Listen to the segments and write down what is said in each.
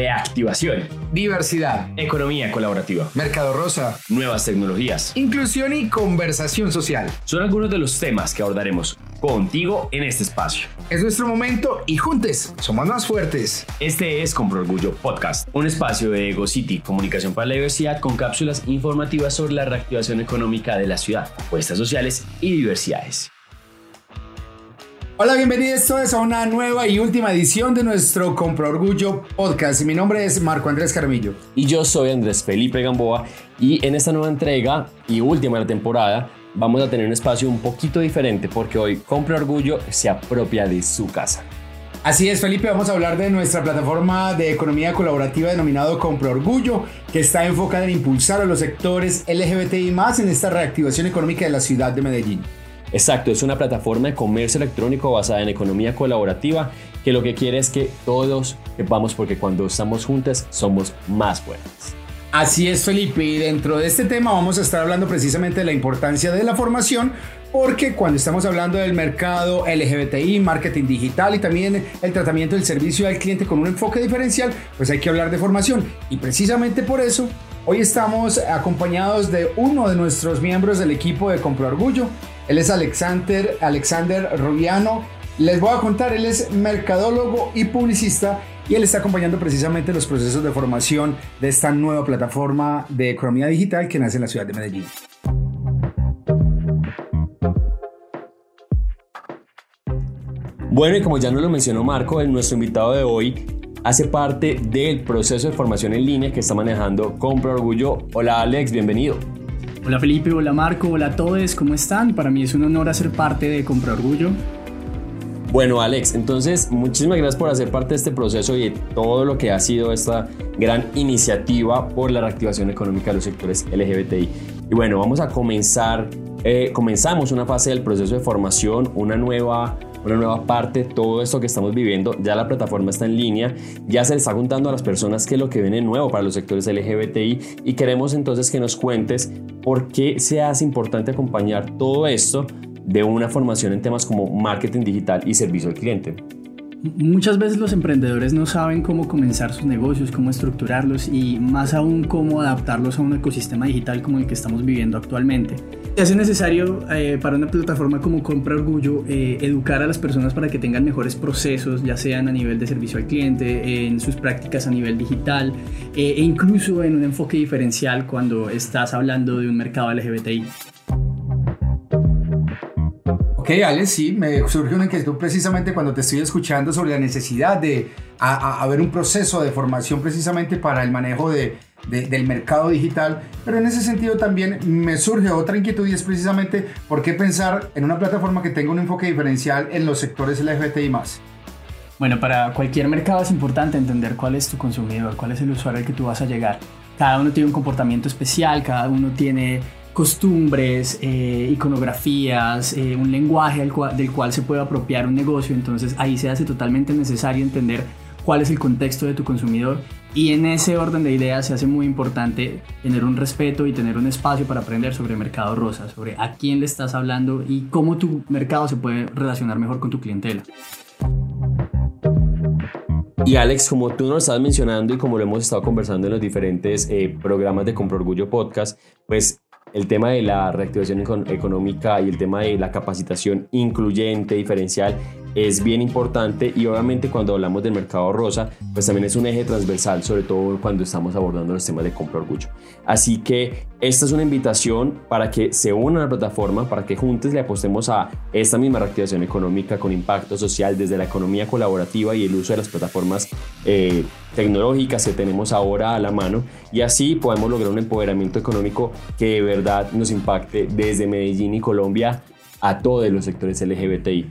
reactivación, diversidad, economía colaborativa, mercado rosa, nuevas tecnologías, inclusión y conversación social. Son algunos de los temas que abordaremos contigo en este espacio. Es nuestro momento y juntos somos más fuertes. Este es Compro Orgullo Podcast, un espacio de Ego City, comunicación para la diversidad con cápsulas informativas sobre la reactivación económica de la ciudad, apuestas sociales y diversidades. Hola, bienvenidos todos a una nueva y última edición de nuestro Compro Orgullo Podcast. Mi nombre es Marco Andrés Caramillo. Y yo soy Andrés Felipe Gamboa y en esta nueva entrega y última de la temporada vamos a tener un espacio un poquito diferente porque hoy Compro Orgullo se apropia de su casa. Así es, Felipe, vamos a hablar de nuestra plataforma de economía colaborativa denominado Compro Orgullo, que está enfocada en impulsar a los sectores LGBTI más en esta reactivación económica de la ciudad de Medellín. Exacto, es una plataforma de comercio electrónico basada en economía colaborativa que lo que quiere es que todos sepamos porque cuando estamos juntos somos más fuertes. Así es, Felipe, y dentro de este tema vamos a estar hablando precisamente de la importancia de la formación, porque cuando estamos hablando del mercado LGBTI, marketing digital y también el tratamiento del servicio al cliente con un enfoque diferencial, pues hay que hablar de formación. Y precisamente por eso, hoy estamos acompañados de uno de nuestros miembros del equipo de Compro Orgullo, él es Alexander, Alexander Rubiano. Les voy a contar, él es mercadólogo y publicista y él está acompañando precisamente los procesos de formación de esta nueva plataforma de economía digital que nace en la ciudad de Medellín. Bueno, y como ya nos lo mencionó Marco, nuestro invitado de hoy hace parte del proceso de formación en línea que está manejando Compra Orgullo. Hola Alex, bienvenido. Hola Felipe, hola Marco, hola a todos, ¿cómo están? Para mí es un honor hacer parte de Compra Orgullo. Bueno Alex, entonces muchísimas gracias por hacer parte de este proceso y de todo lo que ha sido esta gran iniciativa por la reactivación económica de los sectores LGBTI. Y bueno, vamos a comenzar, eh, comenzamos una fase del proceso de formación, una nueva una nueva parte, todo esto que estamos viviendo, ya la plataforma está en línea, ya se le está contando a las personas qué es lo que viene nuevo para los sectores LGBTI y queremos entonces que nos cuentes por qué se hace importante acompañar todo esto de una formación en temas como marketing digital y servicio al cliente. Muchas veces los emprendedores no saben cómo comenzar sus negocios, cómo estructurarlos y más aún cómo adaptarlos a un ecosistema digital como el que estamos viviendo actualmente. Se hace necesario eh, para una plataforma como Compra Orgullo eh, educar a las personas para que tengan mejores procesos, ya sean a nivel de servicio al cliente, en sus prácticas a nivel digital eh, e incluso en un enfoque diferencial cuando estás hablando de un mercado LGBTI. Ok, Alex, sí, me surge una inquietud precisamente cuando te estoy escuchando sobre la necesidad de haber un proceso de formación precisamente para el manejo de, del mercado digital, pero en ese sentido también me surge otra inquietud y es precisamente por qué pensar en una plataforma que tenga un enfoque diferencial en los sectores LGBTI más. Bueno, para cualquier mercado es importante entender cuál es tu consumidor, cuál es el usuario al que tú vas a llegar. Cada uno tiene un comportamiento especial, cada uno tiene costumbres, eh, iconografías, eh, un lenguaje del cual se puede apropiar un negocio, entonces ahí se hace totalmente necesario entender cuál es el contexto de tu consumidor y en ese orden de ideas se hace muy importante tener un respeto y tener un espacio para aprender sobre mercado rosa, sobre a quién le estás hablando y cómo tu mercado se puede relacionar mejor con tu clientela. Y Alex, como tú nos estás mencionando y como lo hemos estado conversando en los diferentes eh, programas de Compro Orgullo Podcast, pues el tema de la reactivación económica y el tema de la capacitación incluyente, diferencial, es bien importante y obviamente cuando hablamos del mercado rosa, pues también es un eje transversal, sobre todo cuando estamos abordando los temas de compra orgullo. Así que esta es una invitación para que se unan a la plataforma, para que juntos le apostemos a esta misma reactivación económica con impacto social desde la economía colaborativa y el uso de las plataformas eh, tecnológicas que tenemos ahora a la mano y así podemos lograr un empoderamiento económico que de verdad nos impacte desde Medellín y Colombia a todos los sectores LGBTI.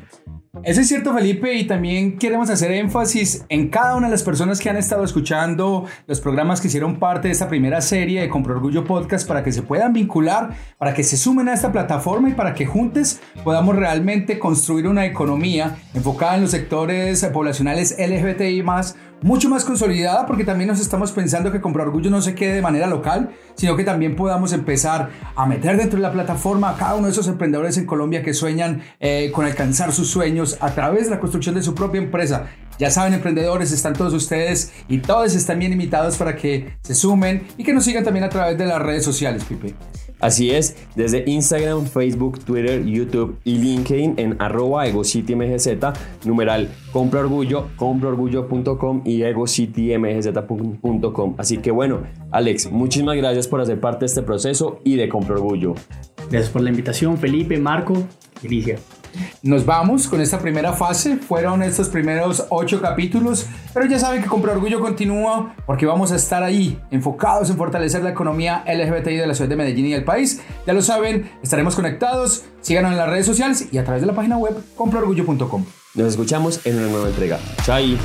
Eso es cierto, Felipe, y también queremos hacer énfasis en cada una de las personas que han estado escuchando los programas que hicieron parte de esta primera serie de Compro Orgullo Podcast para que se puedan vincular, para que se sumen a esta plataforma y para que juntos podamos realmente construir una economía enfocada en los sectores poblacionales LGBTI más mucho más consolidada porque también nos estamos pensando que comprar orgullo no se quede de manera local, sino que también podamos empezar a meter dentro de la plataforma a cada uno de esos emprendedores en Colombia que sueñan eh, con alcanzar sus sueños a través de la construcción de su propia empresa. Ya saben, emprendedores, están todos ustedes y todos están bien invitados para que se sumen y que nos sigan también a través de las redes sociales, Pipe. Así es, desde Instagram, Facebook, Twitter, YouTube y LinkedIn en arroba egocitymgz, numeral compra orgullo, compraorgullo.com y egocitymgz.com. Así que bueno, Alex, muchísimas gracias por hacer parte de este proceso y de Compra Orgullo. Gracias por la invitación, Felipe, Marco y Alicia. Nos vamos con esta primera fase. Fueron estos primeros ocho capítulos, pero ya saben que Compra Orgullo continúa porque vamos a estar ahí enfocados en fortalecer la economía LGBTI de la ciudad de Medellín y del país. Ya lo saben, estaremos conectados. Síganos en las redes sociales y a través de la página web compraorgullo.com. Nos escuchamos en una nueva entrega. Chai.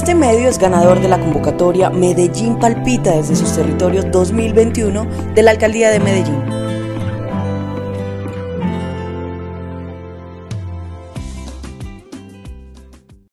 Este medio es ganador de la convocatoria Medellín Palpita desde sus territorios 2021 de la Alcaldía de Medellín.